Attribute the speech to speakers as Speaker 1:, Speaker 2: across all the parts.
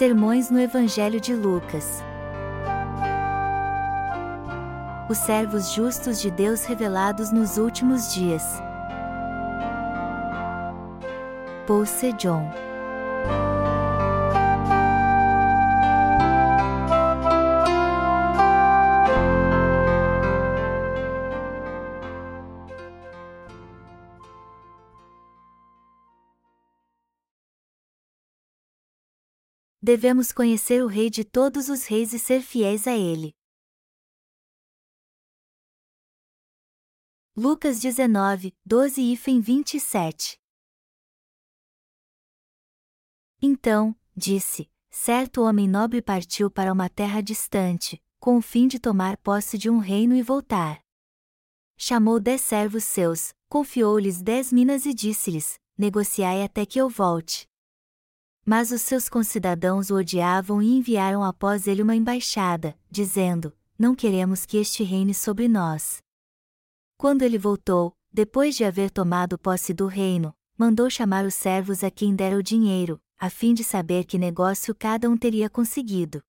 Speaker 1: Sermões no Evangelho de Lucas. Os servos justos de Deus revelados nos últimos dias. Paul Sejong devemos conhecer o Rei de todos os reis e ser fiéis a ele. Lucas 19, 12 e 27 Então, disse, certo homem nobre partiu para uma terra distante, com o fim de tomar posse de um reino e voltar. Chamou dez servos seus, confiou-lhes dez minas e disse-lhes: Negociai até que eu volte. Mas os seus concidadãos o odiavam e enviaram após ele uma embaixada, dizendo: Não queremos que este reine sobre nós. Quando ele voltou, depois de haver tomado posse do reino, mandou chamar os servos a quem dera o dinheiro, a fim de saber que negócio cada um teria conseguido.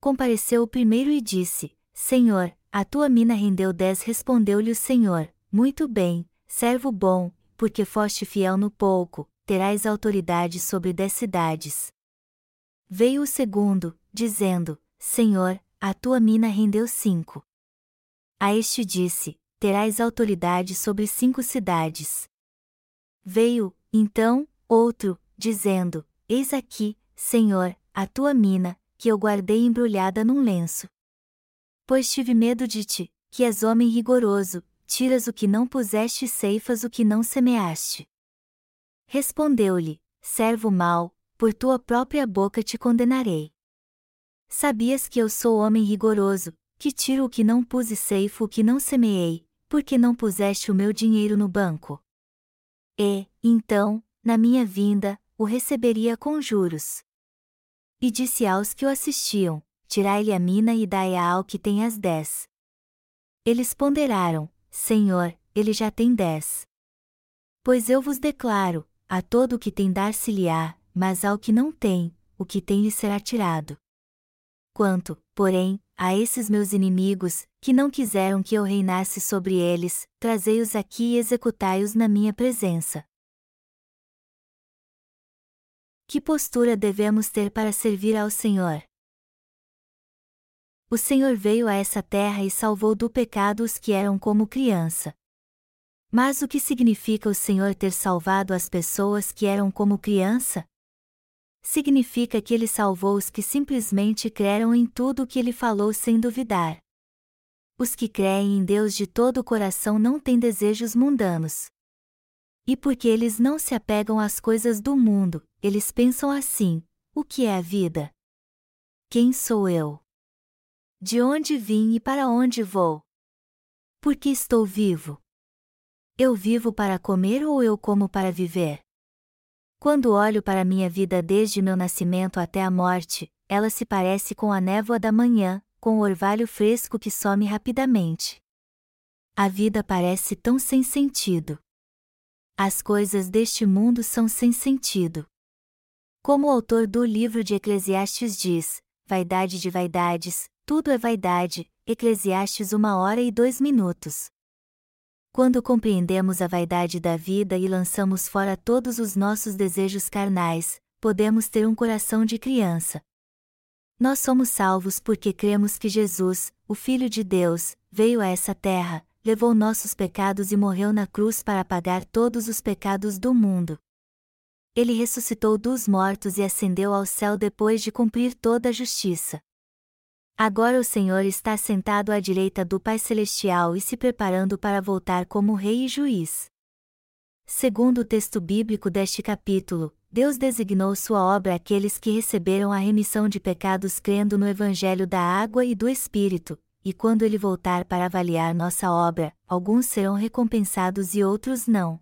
Speaker 1: Compareceu o primeiro e disse: Senhor, a tua mina rendeu dez. Respondeu-lhe o Senhor: Muito bem, servo bom, porque foste fiel no pouco, terás autoridade sobre dez cidades. Veio o segundo, dizendo: Senhor, a tua mina rendeu cinco. A este disse: Terás autoridade sobre cinco cidades. Veio, então, outro, dizendo: Eis aqui, Senhor, a tua mina, que eu guardei embrulhada num lenço. Pois tive medo de ti, que és homem rigoroso, tiras o que não puseste e ceifas o que não semeaste. Respondeu-lhe: Servo mau, por tua própria boca te condenarei. Sabias que eu sou homem rigoroso, que tiro o que não pus e ceifo o que não semeei, porque não puseste o meu dinheiro no banco? E, então, na minha vinda, o receberia com juros. E disse aos que o assistiam: Tirai-lhe a mina e dai-a ao que tem as dez. Eles ponderaram: Senhor, ele já tem dez. Pois eu vos declaro, a todo o que tem dar-se-lhe-á, mas ao que não tem, o que tem lhe será tirado. Quanto, porém, a esses meus inimigos, que não quiseram que eu reinasse sobre eles, trazei-os aqui e executai-os na minha presença. Que postura devemos ter para servir ao Senhor? O Senhor veio a essa terra e salvou do pecado os que eram como criança. Mas o que significa o Senhor ter salvado as pessoas que eram como criança? Significa que ele salvou os que simplesmente creram em tudo o que ele falou sem duvidar. Os que creem em Deus de todo o coração não têm desejos mundanos. E porque eles não se apegam às coisas do mundo, eles pensam assim: o que é a vida? Quem sou eu? De onde vim e para onde vou? Por que estou vivo? Eu vivo para comer ou eu como para viver? Quando olho para minha vida desde meu nascimento até a morte, ela se parece com a névoa da manhã, com o orvalho fresco que some rapidamente. A vida parece tão sem sentido. As coisas deste mundo são sem sentido. Como o autor do livro de Eclesiastes diz, vaidade de vaidades, tudo é vaidade, Eclesiastes uma hora e dois minutos. Quando compreendemos a vaidade da vida e lançamos fora todos os nossos desejos carnais, podemos ter um coração de criança. Nós somos salvos porque cremos que Jesus, o Filho de Deus, veio a essa terra, levou nossos pecados e morreu na cruz para pagar todos os pecados do mundo. Ele ressuscitou dos mortos e ascendeu ao céu depois de cumprir toda a justiça. Agora o Senhor está sentado à direita do Pai Celestial e se preparando para voltar como Rei e Juiz. Segundo o texto bíblico deste capítulo, Deus designou sua obra àqueles que receberam a remissão de pecados crendo no Evangelho da Água e do Espírito, e quando ele voltar para avaliar nossa obra, alguns serão recompensados e outros não.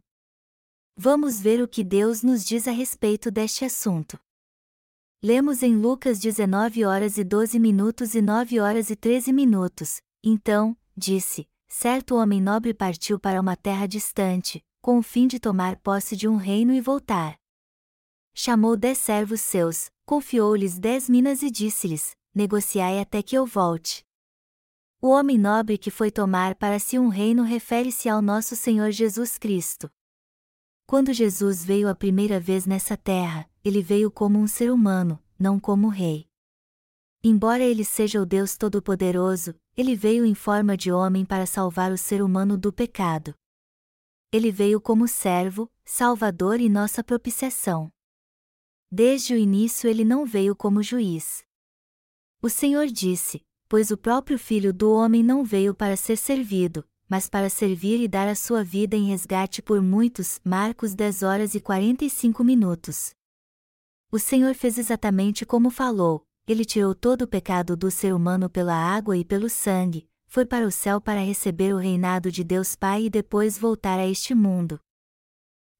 Speaker 1: Vamos ver o que Deus nos diz a respeito deste assunto. Lemos em Lucas 19 horas e 12 minutos e 9 horas e 13 minutos. Então, disse: Certo homem nobre partiu para uma terra distante, com o fim de tomar posse de um reino e voltar. Chamou dez servos seus, confiou-lhes dez minas e disse-lhes: Negociai até que eu volte. O homem nobre que foi tomar para si um reino refere-se ao nosso Senhor Jesus Cristo. Quando Jesus veio a primeira vez nessa terra, ele veio como um ser humano, não como rei. Embora ele seja o Deus Todo-Poderoso, ele veio em forma de homem para salvar o ser humano do pecado. Ele veio como servo, salvador e nossa propiciação. Desde o início ele não veio como juiz. O Senhor disse: Pois o próprio Filho do Homem não veio para ser servido, mas para servir e dar a sua vida em resgate por muitos. Marcos 10 horas e 45 minutos. O Senhor fez exatamente como falou, ele tirou todo o pecado do ser humano pela água e pelo sangue, foi para o céu para receber o reinado de Deus Pai e depois voltar a este mundo.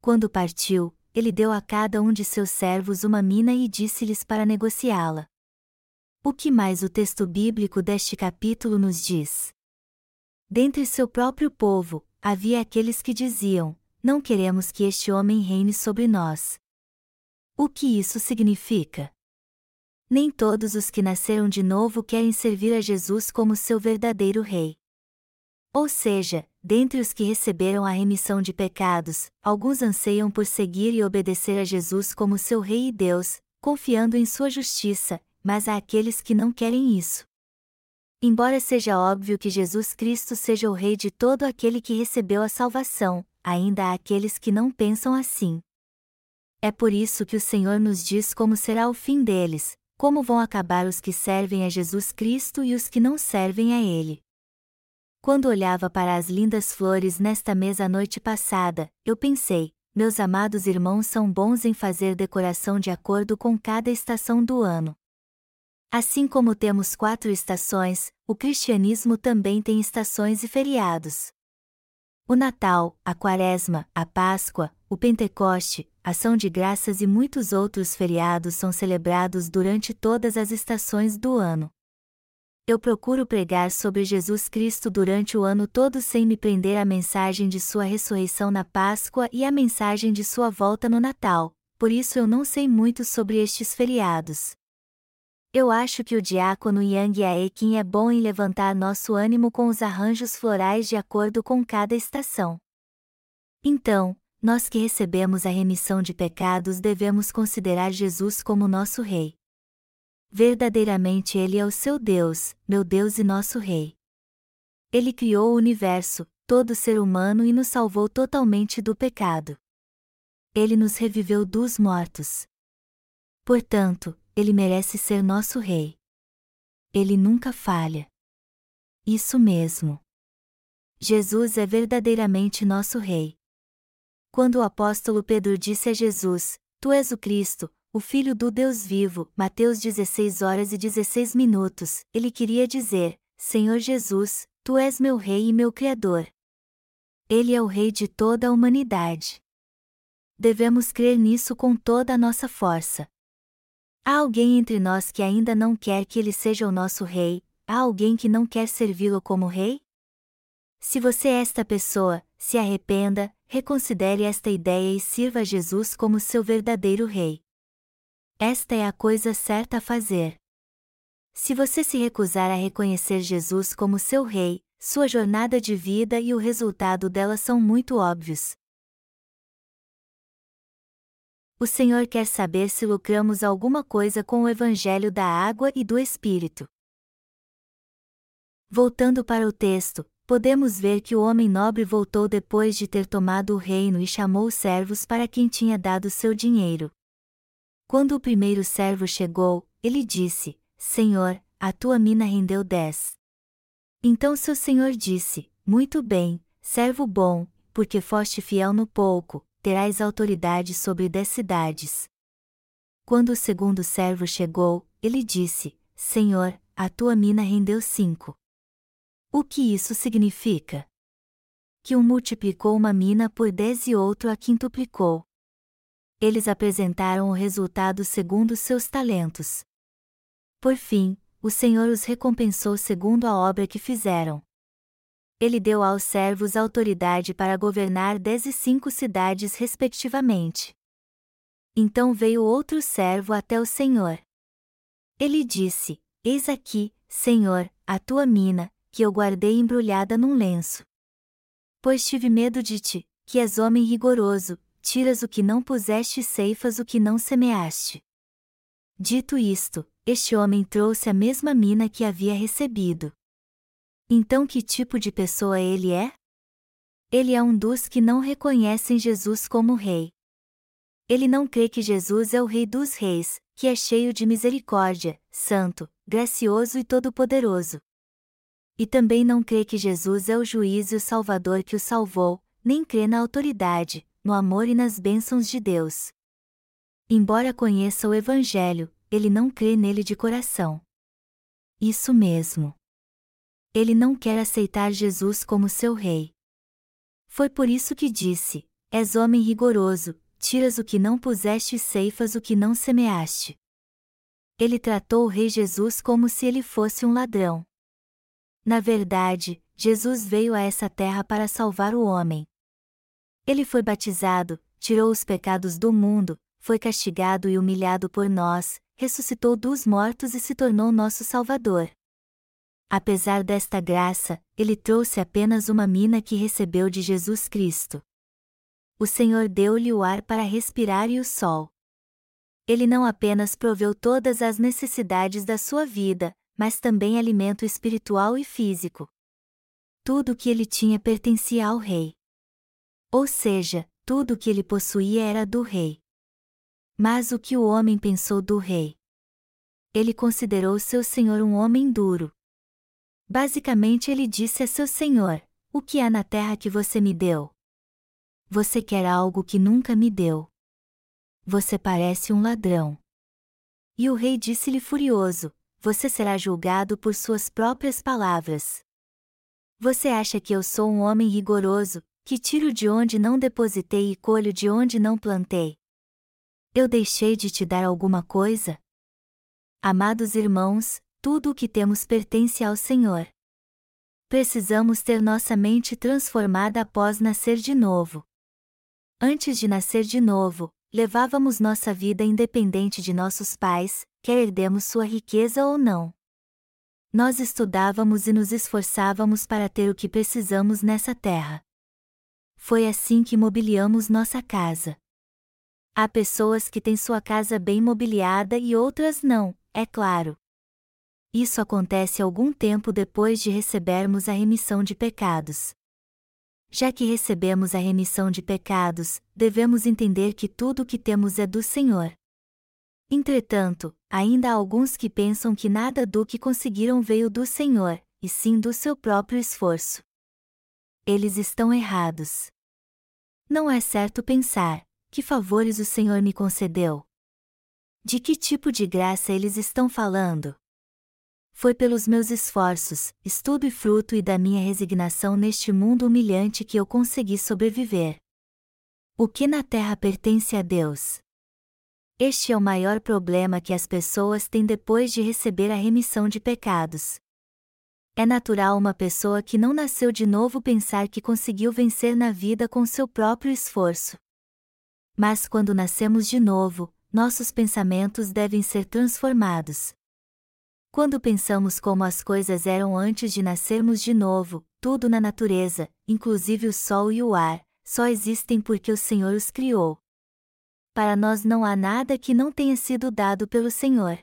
Speaker 1: Quando partiu, ele deu a cada um de seus servos uma mina e disse-lhes para negociá-la. O que mais o texto bíblico deste capítulo nos diz? Dentre seu próprio povo, havia aqueles que diziam: Não queremos que este homem reine sobre nós. O que isso significa? Nem todos os que nasceram de novo querem servir a Jesus como seu verdadeiro Rei. Ou seja, dentre os que receberam a remissão de pecados, alguns anseiam por seguir e obedecer a Jesus como seu Rei e Deus, confiando em sua justiça, mas há aqueles que não querem isso. Embora seja óbvio que Jesus Cristo seja o Rei de todo aquele que recebeu a salvação, ainda há aqueles que não pensam assim. É por isso que o Senhor nos diz como será o fim deles, como vão acabar os que servem a Jesus Cristo e os que não servem a Ele. Quando olhava para as lindas flores nesta mesa a noite passada, eu pensei: meus amados irmãos são bons em fazer decoração de acordo com cada estação do ano. Assim como temos quatro estações, o cristianismo também tem estações e feriados. O Natal, a Quaresma, a Páscoa, o Pentecoste, Ação de Graças e muitos outros feriados são celebrados durante todas as estações do ano. Eu procuro pregar sobre Jesus Cristo durante o ano todo sem me prender à mensagem de sua ressurreição na Páscoa e à mensagem de sua volta no Natal, por isso eu não sei muito sobre estes feriados. Eu acho que o diácono Yang Aekin é bom em levantar nosso ânimo com os arranjos florais de acordo com cada estação. Então, nós que recebemos a remissão de pecados devemos considerar Jesus como nosso Rei. Verdadeiramente Ele é o seu Deus, meu Deus e nosso Rei. Ele criou o universo, todo ser humano e nos salvou totalmente do pecado. Ele nos reviveu dos mortos. Portanto, Ele merece ser nosso Rei. Ele nunca falha. Isso mesmo. Jesus é verdadeiramente nosso Rei. Quando o apóstolo Pedro disse a Jesus: Tu és o Cristo, o Filho do Deus vivo, Mateus 16 horas e 16 minutos, ele queria dizer: Senhor Jesus, Tu és meu Rei e meu Criador. Ele é o Rei de toda a humanidade. Devemos crer nisso com toda a nossa força. Há alguém entre nós que ainda não quer que ele seja o nosso Rei, há alguém que não quer servi-lo como Rei? Se você é esta pessoa, se arrependa, reconsidere esta ideia e sirva a Jesus como seu verdadeiro Rei. Esta é a coisa certa a fazer. Se você se recusar a reconhecer Jesus como seu Rei, sua jornada de vida e o resultado dela são muito óbvios. O Senhor quer saber se lucramos alguma coisa com o Evangelho da água e do Espírito. Voltando para o texto, podemos ver que o homem nobre voltou depois de ter tomado o reino e chamou os servos para quem tinha dado seu dinheiro. Quando o primeiro servo chegou, ele disse: Senhor, a tua mina rendeu dez. Então seu senhor disse: Muito bem, servo bom, porque foste fiel no pouco, terás autoridade sobre dez cidades. Quando o segundo servo chegou, ele disse: Senhor, a tua mina rendeu cinco. O que isso significa? Que um multiplicou uma mina por dez e outro a quintuplicou. Eles apresentaram o resultado segundo seus talentos. Por fim, o Senhor os recompensou segundo a obra que fizeram. Ele deu aos servos autoridade para governar dez e cinco cidades respectivamente. Então veio outro servo até o Senhor. Ele disse: Eis aqui, Senhor, a tua mina, que eu guardei embrulhada num lenço. Pois tive medo de ti, que és homem rigoroso, tiras o que não puseste e ceifas o que não semeaste. Dito isto, este homem trouxe a mesma mina que havia recebido. Então que tipo de pessoa ele é? Ele é um dos que não reconhecem Jesus como Rei. Ele não crê que Jesus é o Rei dos Reis, que é cheio de misericórdia, santo, gracioso e todo-poderoso. E também não crê que Jesus é o juiz e o Salvador que o salvou, nem crê na autoridade, no amor e nas bênçãos de Deus. Embora conheça o Evangelho, ele não crê nele de coração. Isso mesmo. Ele não quer aceitar Jesus como seu rei. Foi por isso que disse: És homem rigoroso, tiras o que não puseste e ceifas o que não semeaste. Ele tratou o rei Jesus como se ele fosse um ladrão. Na verdade, Jesus veio a essa terra para salvar o homem. Ele foi batizado, tirou os pecados do mundo, foi castigado e humilhado por nós, ressuscitou dos mortos e se tornou nosso Salvador. Apesar desta graça, ele trouxe apenas uma mina que recebeu de Jesus Cristo. O Senhor deu-lhe o ar para respirar e o sol. Ele não apenas proveu todas as necessidades da sua vida, mas também alimento espiritual e físico. Tudo o que ele tinha pertencia ao rei. Ou seja, tudo o que ele possuía era do rei. Mas o que o homem pensou do rei? Ele considerou seu senhor um homem duro, Basicamente ele disse a seu senhor: O que há na terra que você me deu? Você quer algo que nunca me deu. Você parece um ladrão. E o rei disse-lhe furioso: Você será julgado por suas próprias palavras. Você acha que eu sou um homem rigoroso, que tiro de onde não depositei e colho de onde não plantei? Eu deixei de te dar alguma coisa? Amados irmãos, tudo o que temos pertence ao Senhor. Precisamos ter nossa mente transformada após nascer de novo. Antes de nascer de novo, levávamos nossa vida independente de nossos pais, quer herdemos sua riqueza ou não. Nós estudávamos e nos esforçávamos para ter o que precisamos nessa terra. Foi assim que mobiliamos nossa casa. Há pessoas que têm sua casa bem mobiliada e outras não, é claro. Isso acontece algum tempo depois de recebermos a remissão de pecados. Já que recebemos a remissão de pecados, devemos entender que tudo o que temos é do Senhor. Entretanto, ainda há alguns que pensam que nada do que conseguiram veio do Senhor, e sim do seu próprio esforço. Eles estão errados. Não é certo pensar: que favores o Senhor me concedeu? De que tipo de graça eles estão falando? Foi pelos meus esforços, estudo e fruto e da minha resignação neste mundo humilhante que eu consegui sobreviver. O que na terra pertence a Deus? Este é o maior problema que as pessoas têm depois de receber a remissão de pecados. É natural uma pessoa que não nasceu de novo pensar que conseguiu vencer na vida com seu próprio esforço. Mas quando nascemos de novo, nossos pensamentos devem ser transformados. Quando pensamos como as coisas eram antes de nascermos de novo, tudo na natureza, inclusive o sol e o ar, só existem porque o Senhor os criou. Para nós não há nada que não tenha sido dado pelo Senhor.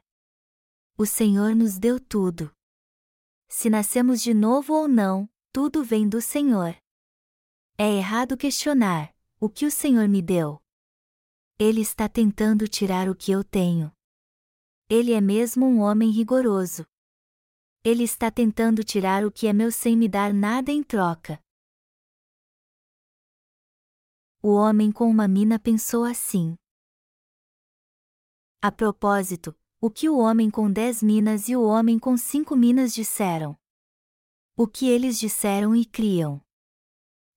Speaker 1: O Senhor nos deu tudo. Se nascemos de novo ou não, tudo vem do Senhor. É errado questionar: o que o Senhor me deu? Ele está tentando tirar o que eu tenho. Ele é mesmo um homem rigoroso. Ele está tentando tirar o que é meu sem me dar nada em troca. O homem com uma mina pensou assim. A propósito, o que o homem com dez minas e o homem com cinco minas disseram? O que eles disseram e criam?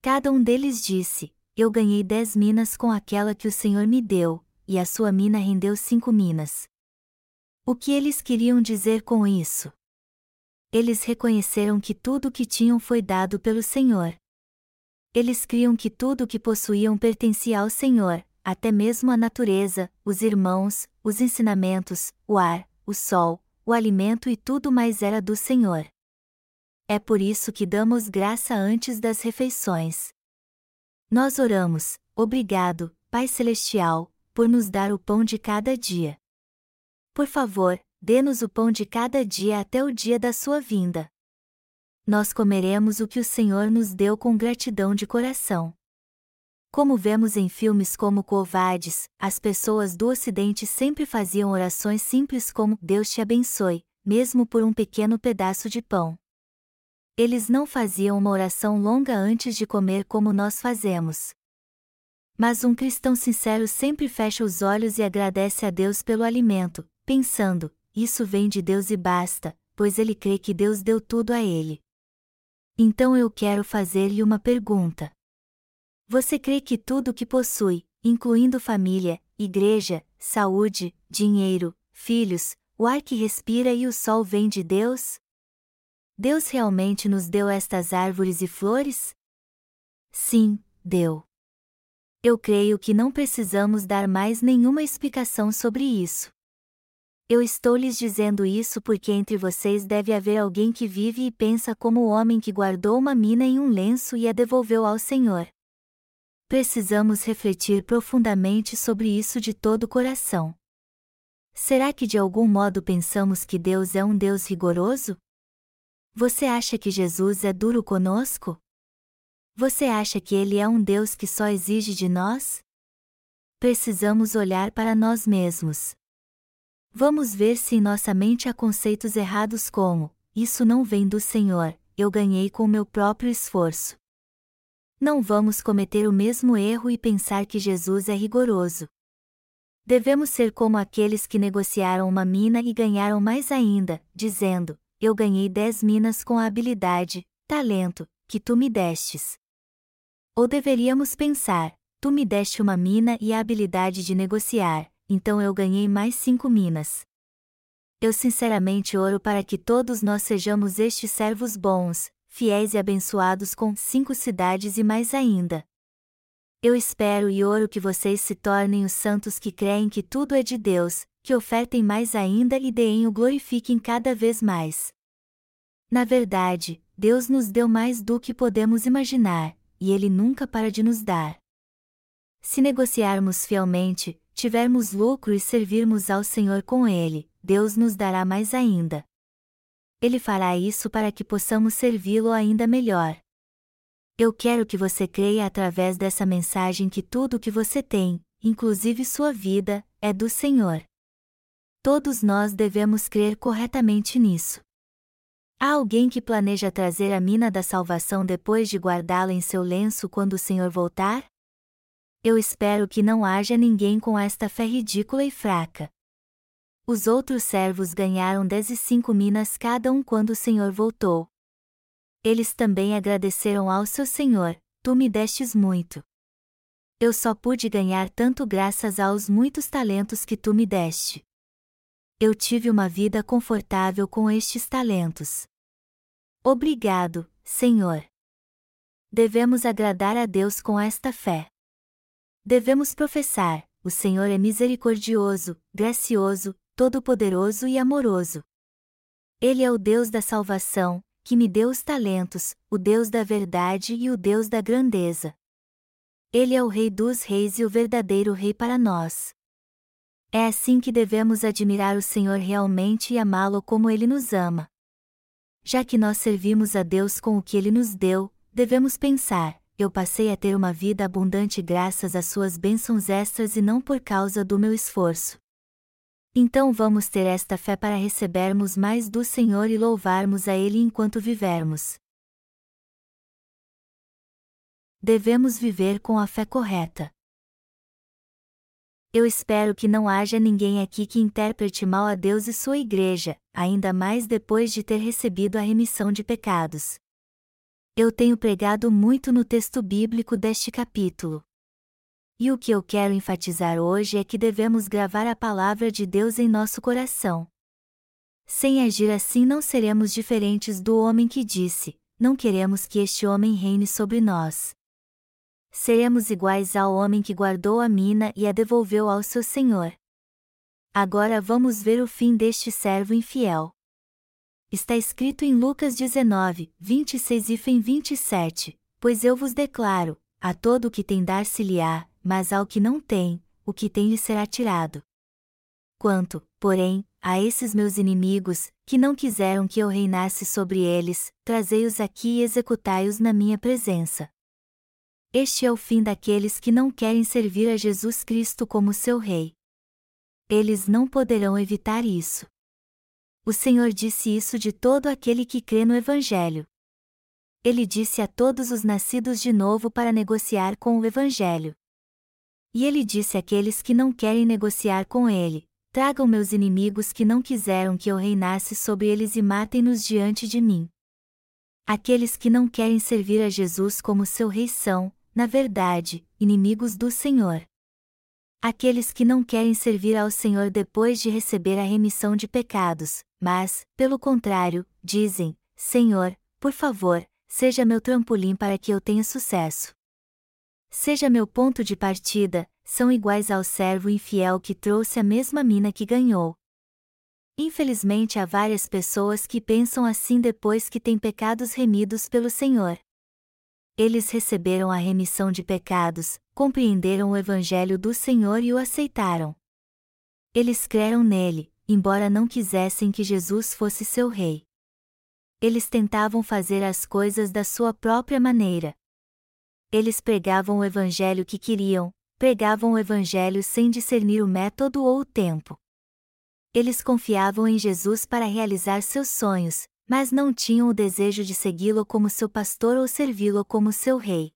Speaker 1: Cada um deles disse: Eu ganhei dez minas com aquela que o Senhor me deu, e a sua mina rendeu cinco minas. O que eles queriam dizer com isso? Eles reconheceram que tudo o que tinham foi dado pelo Senhor. Eles criam que tudo o que possuíam pertencia ao Senhor, até mesmo a natureza, os irmãos, os ensinamentos, o ar, o sol, o alimento e tudo mais era do Senhor. É por isso que damos graça antes das refeições. Nós oramos, obrigado, Pai Celestial, por nos dar o pão de cada dia. Por favor, dê-nos o pão de cada dia até o dia da sua vinda. Nós comeremos o que o Senhor nos deu com gratidão de coração. Como vemos em filmes como Covades, as pessoas do Ocidente sempre faziam orações simples como Deus te abençoe, mesmo por um pequeno pedaço de pão. Eles não faziam uma oração longa antes de comer como nós fazemos. Mas um cristão sincero sempre fecha os olhos e agradece a Deus pelo alimento, pensando: isso vem de Deus e basta, pois ele crê que Deus deu tudo a ele. Então eu quero fazer-lhe uma pergunta. Você crê que tudo o que possui, incluindo família, igreja, saúde, dinheiro, filhos, o ar que respira e o sol vem de Deus? Deus realmente nos deu estas árvores e flores? Sim, deu. Eu creio que não precisamos dar mais nenhuma explicação sobre isso. Eu estou lhes dizendo isso porque entre vocês deve haver alguém que vive e pensa como o homem que guardou uma mina em um lenço e a devolveu ao Senhor. Precisamos refletir profundamente sobre isso de todo o coração. Será que de algum modo pensamos que Deus é um Deus rigoroso? Você acha que Jesus é duro conosco? Você acha que ele é um Deus que só exige de nós? Precisamos olhar para nós mesmos. Vamos ver se em nossa mente há conceitos errados como: isso não vem do Senhor, eu ganhei com meu próprio esforço. Não vamos cometer o mesmo erro e pensar que Jesus é rigoroso. Devemos ser como aqueles que negociaram uma mina e ganharam mais ainda, dizendo: eu ganhei dez minas com a habilidade, talento, que tu me destes. Ou deveríamos pensar, tu me deste uma mina e a habilidade de negociar, então eu ganhei mais cinco minas. Eu sinceramente oro para que todos nós sejamos estes servos bons, fiéis e abençoados com cinco cidades e mais ainda. Eu espero e oro que vocês se tornem os santos que creem que tudo é de Deus, que ofertem mais ainda e deem o glorifiquem cada vez mais. Na verdade, Deus nos deu mais do que podemos imaginar, e Ele nunca para de nos dar. Se negociarmos fielmente, tivermos lucro e servirmos ao Senhor com Ele, Deus nos dará mais ainda. Ele fará isso para que possamos servi-lo ainda melhor. Eu quero que você creia através dessa mensagem que tudo o que você tem, inclusive sua vida, é do Senhor. Todos nós devemos crer corretamente nisso. Há alguém que planeja trazer a mina da salvação depois de guardá-la em seu lenço quando o Senhor voltar? Eu espero que não haja ninguém com esta fé ridícula e fraca. Os outros servos ganharam dez e cinco minas cada um quando o Senhor voltou. Eles também agradeceram ao seu Senhor: Tu me destes muito. Eu só pude ganhar tanto graças aos muitos talentos que tu me deste eu tive uma vida confortável com estes talentos. Obrigado, Senhor. Devemos agradar a Deus com esta fé. Devemos professar: o Senhor é misericordioso, gracioso, todo-poderoso e amoroso. Ele é o Deus da salvação, que me deu os talentos, o Deus da verdade e o Deus da grandeza. Ele é o Rei dos Reis e o verdadeiro Rei para nós. É assim que devemos admirar o Senhor realmente e amá-lo como ele nos ama. Já que nós servimos a Deus com o que ele nos deu, devemos pensar: eu passei a ter uma vida abundante graças às suas bênçãos extras e não por causa do meu esforço. Então vamos ter esta fé para recebermos mais do Senhor e louvarmos a Ele enquanto vivermos. Devemos viver com a fé correta. Eu espero que não haja ninguém aqui que interprete mal a Deus e sua igreja, ainda mais depois de ter recebido a remissão de pecados. Eu tenho pregado muito no texto bíblico deste capítulo. E o que eu quero enfatizar hoje é que devemos gravar a palavra de Deus em nosso coração. Sem agir assim não seremos diferentes do homem que disse: Não queremos que este homem reine sobre nós. seremos iguais ao homem que guardou a mina e a devolveu ao seu senhor. Agora vamos ver o fim deste servo infiel. Está escrito em Lucas 19, 26 e 27, pois eu vos declaro, a todo o que tem dar-se-lhe-á, mas ao que não tem, o que tem lhe será tirado. Quanto, porém, a esses meus inimigos, que não quiseram que eu reinasse sobre eles, trazei-os aqui e executai-os na minha presença. Este é o fim daqueles que não querem servir a Jesus Cristo como seu Rei. Eles não poderão evitar isso. O Senhor disse isso de todo aquele que crê no Evangelho. Ele disse a todos os nascidos de novo para negociar com o Evangelho. E ele disse àqueles que não querem negociar com ele: Tragam meus inimigos que não quiseram que eu reinasse sobre eles e matem-nos diante de mim. Aqueles que não querem servir a Jesus como seu rei são, na verdade, inimigos do Senhor. Aqueles que não querem servir ao Senhor depois de receber a remissão de pecados, mas, pelo contrário, dizem: Senhor, por favor, seja meu trampolim para que eu tenha sucesso. Seja meu ponto de partida, são iguais ao servo infiel que trouxe a mesma mina que ganhou. Infelizmente há várias pessoas que pensam assim depois que têm pecados remidos pelo Senhor. Eles receberam a remissão de pecados, compreenderam o Evangelho do Senhor e o aceitaram. Eles creram nele, embora não quisessem que Jesus fosse seu rei. Eles tentavam fazer as coisas da sua própria maneira. Eles pregavam o Evangelho que queriam, pregavam o Evangelho sem discernir o método ou o tempo. Eles confiavam em Jesus para realizar seus sonhos, mas não tinham o desejo de segui-lo como seu pastor ou servi-lo como seu rei.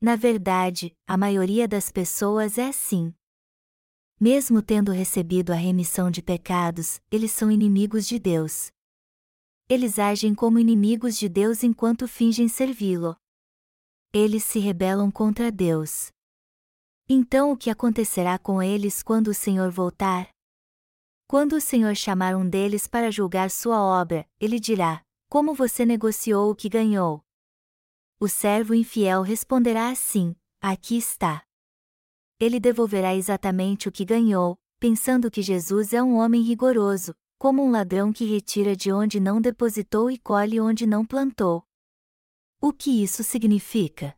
Speaker 1: Na verdade, a maioria das pessoas é assim. Mesmo tendo recebido a remissão de pecados, eles são inimigos de Deus. Eles agem como inimigos de Deus enquanto fingem servi-lo. Eles se rebelam contra Deus. Então o que acontecerá com eles quando o Senhor voltar? Quando o Senhor chamar um deles para julgar sua obra, ele dirá: Como você negociou o que ganhou? O servo infiel responderá assim: Aqui está. Ele devolverá exatamente o que ganhou, pensando que Jesus é um homem rigoroso, como um ladrão que retira de onde não depositou e colhe onde não plantou. O que isso significa?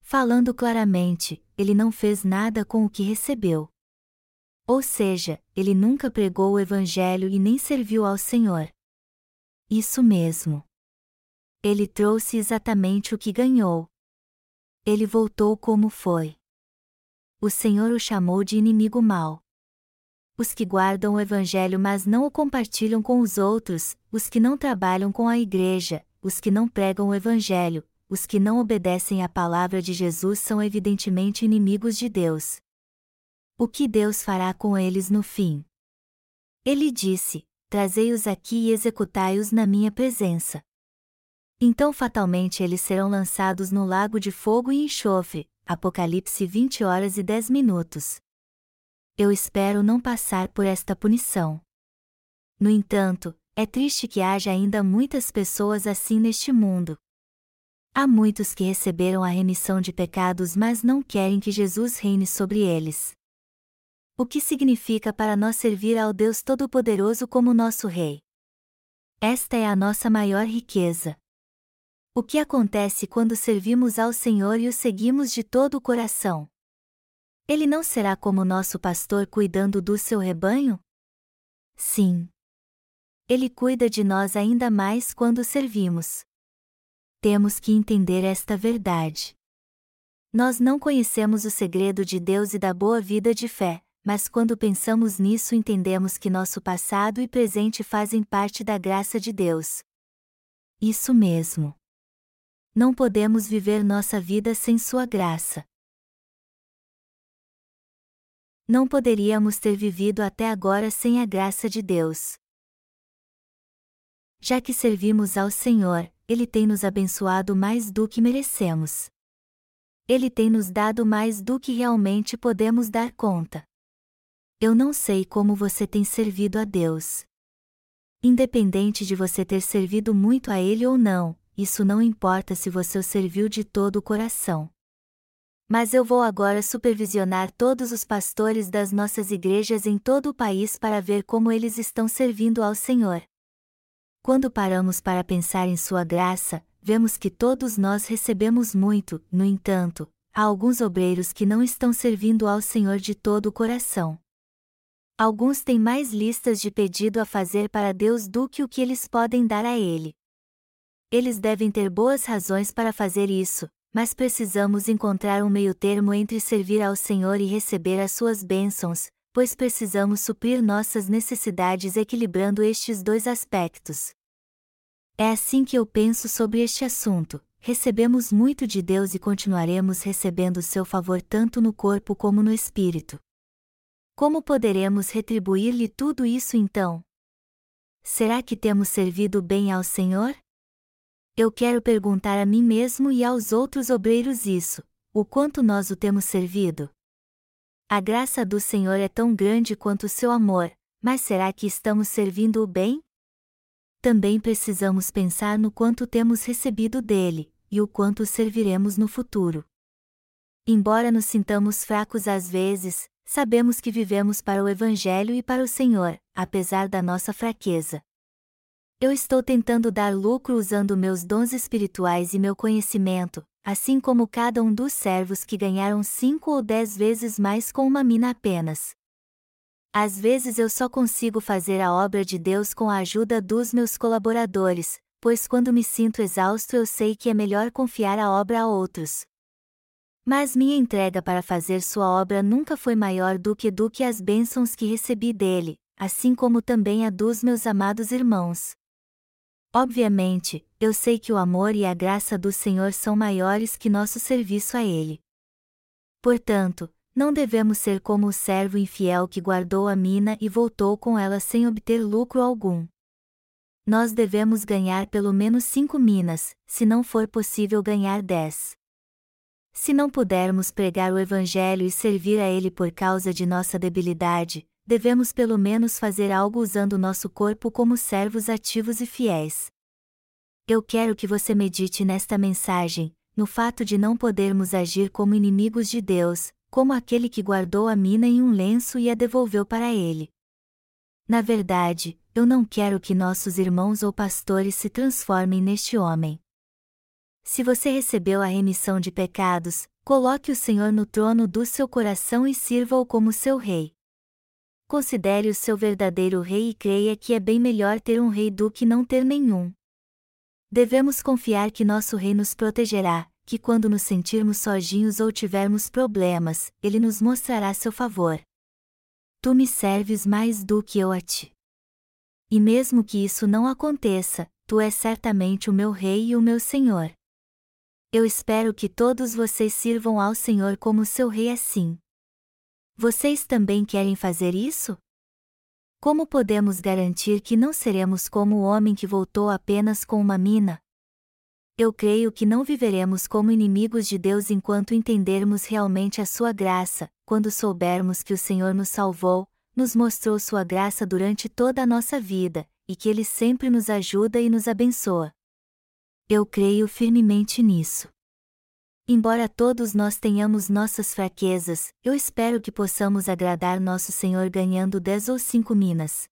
Speaker 1: Falando claramente, ele não fez nada com o que recebeu. Ou seja, ele nunca pregou o Evangelho e nem serviu ao Senhor. Isso mesmo. Ele trouxe exatamente o que ganhou. Ele voltou como foi. O Senhor o chamou de inimigo mau. Os que guardam o Evangelho mas não o compartilham com os outros, os que não trabalham com a igreja, os que não pregam o Evangelho, os que não obedecem à palavra de Jesus são evidentemente inimigos de Deus. O que Deus fará com eles no fim? Ele disse: Trazei-os aqui e executai-os na minha presença. Então fatalmente eles serão lançados no lago de fogo e enxofre. Apocalipse 20 horas e 10 minutos. Eu espero não passar por esta punição. No entanto, é triste que haja ainda muitas pessoas assim neste mundo, Há muitos que receberam a remissão de pecados mas não querem que Jesus reine sobre eles. O que significa para nós servir ao Deus Todo-Poderoso como nosso Rei? Esta é a nossa maior riqueza. O que acontece quando servimos ao Senhor e o seguimos de todo o coração? Ele não será como nosso pastor cuidando do seu rebanho? Sim. Ele cuida de nós ainda mais quando servimos temos que entender esta verdade. Nós não conhecemos o segredo de Deus e da boa vida de fé, mas quando pensamos nisso entendemos que nosso passado e presente fazem parte da graça de Deus. Isso mesmo. Não podemos viver nossa vida sem Sua graça. Não poderíamos ter vivido até agora sem a graça de Deus. Já que servimos ao Senhor, ele tem nos abençoado mais do que merecemos. Ele tem nos dado mais do que realmente podemos dar conta. Eu não sei como você tem servido a Deus. Independente de você ter servido muito a Ele ou não, isso não importa se você o serviu de todo o coração. Mas eu vou agora supervisionar todos os pastores das nossas igrejas em todo o país para ver como eles estão servindo ao Senhor. Quando paramos para pensar em Sua graça, vemos que todos nós recebemos muito, no entanto, há alguns obreiros que não estão servindo ao Senhor de todo o coração. Alguns têm mais listas de pedido a fazer para Deus do que o que eles podem dar a Ele. Eles devem ter boas razões para fazer isso, mas precisamos encontrar um meio-termo entre servir ao Senhor e receber as suas bênçãos, pois precisamos suprir nossas necessidades equilibrando estes dois aspectos. É assim que eu penso sobre este assunto. Recebemos muito de Deus e continuaremos recebendo seu favor tanto no corpo como no espírito. Como poderemos retribuir-lhe tudo isso então? Será que temos servido bem ao Senhor? Eu quero perguntar a mim mesmo e aos outros obreiros isso: o quanto nós o temos servido? A graça do Senhor é tão grande quanto o seu amor, mas será que estamos servindo o bem? também precisamos pensar no quanto temos recebido dele, e o quanto serviremos no futuro. Embora nos sintamos fracos às vezes, sabemos que vivemos para o Evangelho e para o Senhor, apesar da nossa fraqueza. Eu estou tentando dar lucro usando meus dons espirituais e meu conhecimento, assim como cada um dos servos que ganharam cinco ou dez vezes mais com uma mina apenas. Às vezes eu só consigo fazer a obra de Deus com a ajuda dos meus colaboradores, pois quando me sinto exausto eu sei que é melhor confiar a obra a outros. Mas minha entrega para fazer sua obra nunca foi maior do que do que as bênçãos que recebi dele, assim como também a dos meus amados irmãos. Obviamente, eu sei que o amor e a graça do Senhor são maiores que nosso serviço a Ele. Portanto, não devemos ser como o servo infiel que guardou a mina e voltou com ela sem obter lucro algum. Nós devemos ganhar pelo menos cinco minas, se não for possível ganhar dez. Se não pudermos pregar o Evangelho e servir a ele por causa de nossa debilidade, devemos pelo menos fazer algo usando nosso corpo como servos ativos e fiéis. Eu quero que você medite nesta mensagem, no fato de não podermos agir como inimigos de Deus, como aquele que guardou a mina em um lenço e a devolveu para ele. Na verdade, eu não quero que nossos irmãos ou pastores se transformem neste homem. Se você recebeu a remissão de pecados, coloque o Senhor no trono do seu coração e sirva-o como seu rei. Considere o seu verdadeiro rei e creia que é bem melhor ter um rei do que não ter nenhum. Devemos confiar que nosso rei nos protegerá, que quando nos sentirmos sozinhos ou tivermos problemas, Ele nos mostrará seu favor. Tu me serves mais do que eu a ti. E mesmo que isso não aconteça, Tu és certamente o meu Rei e o meu Senhor. Eu espero que todos vocês sirvam ao Senhor como seu Rei assim. Vocês também querem fazer isso? Como podemos garantir que não seremos como o homem que voltou apenas com uma mina, eu creio que não viveremos como inimigos de Deus enquanto entendermos realmente a sua graça, quando soubermos que o Senhor nos salvou, nos mostrou sua graça durante toda a nossa vida, e que Ele sempre nos ajuda e nos abençoa. Eu creio firmemente nisso. Embora todos nós tenhamos nossas fraquezas, eu espero que possamos agradar nosso Senhor ganhando dez ou cinco minas.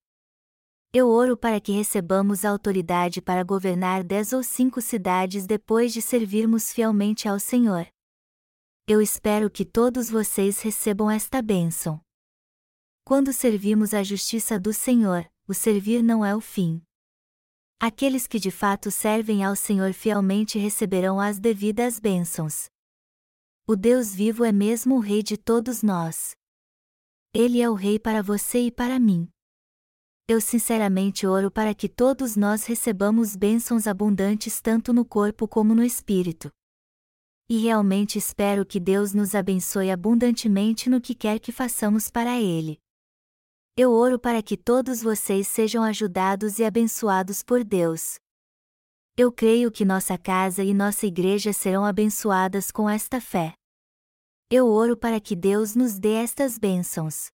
Speaker 1: Eu oro para que recebamos a autoridade para governar dez ou cinco cidades depois de servirmos fielmente ao Senhor. Eu espero que todos vocês recebam esta bênção. Quando servimos a justiça do Senhor, o servir não é o fim. Aqueles que de fato servem ao Senhor fielmente receberão as devidas bênçãos. O Deus vivo é mesmo o Rei de todos nós. Ele é o Rei para você e para mim eu sinceramente oro para que todos nós recebamos bênçãos abundantes tanto no corpo como no espírito. E realmente espero que Deus nos abençoe abundantemente no que quer que façamos para Ele. Eu oro para que todos vocês sejam ajudados e abençoados por Deus. Eu creio que nossa casa e nossa igreja serão abençoadas com esta fé. Eu oro para que Deus nos dê estas bênçãos.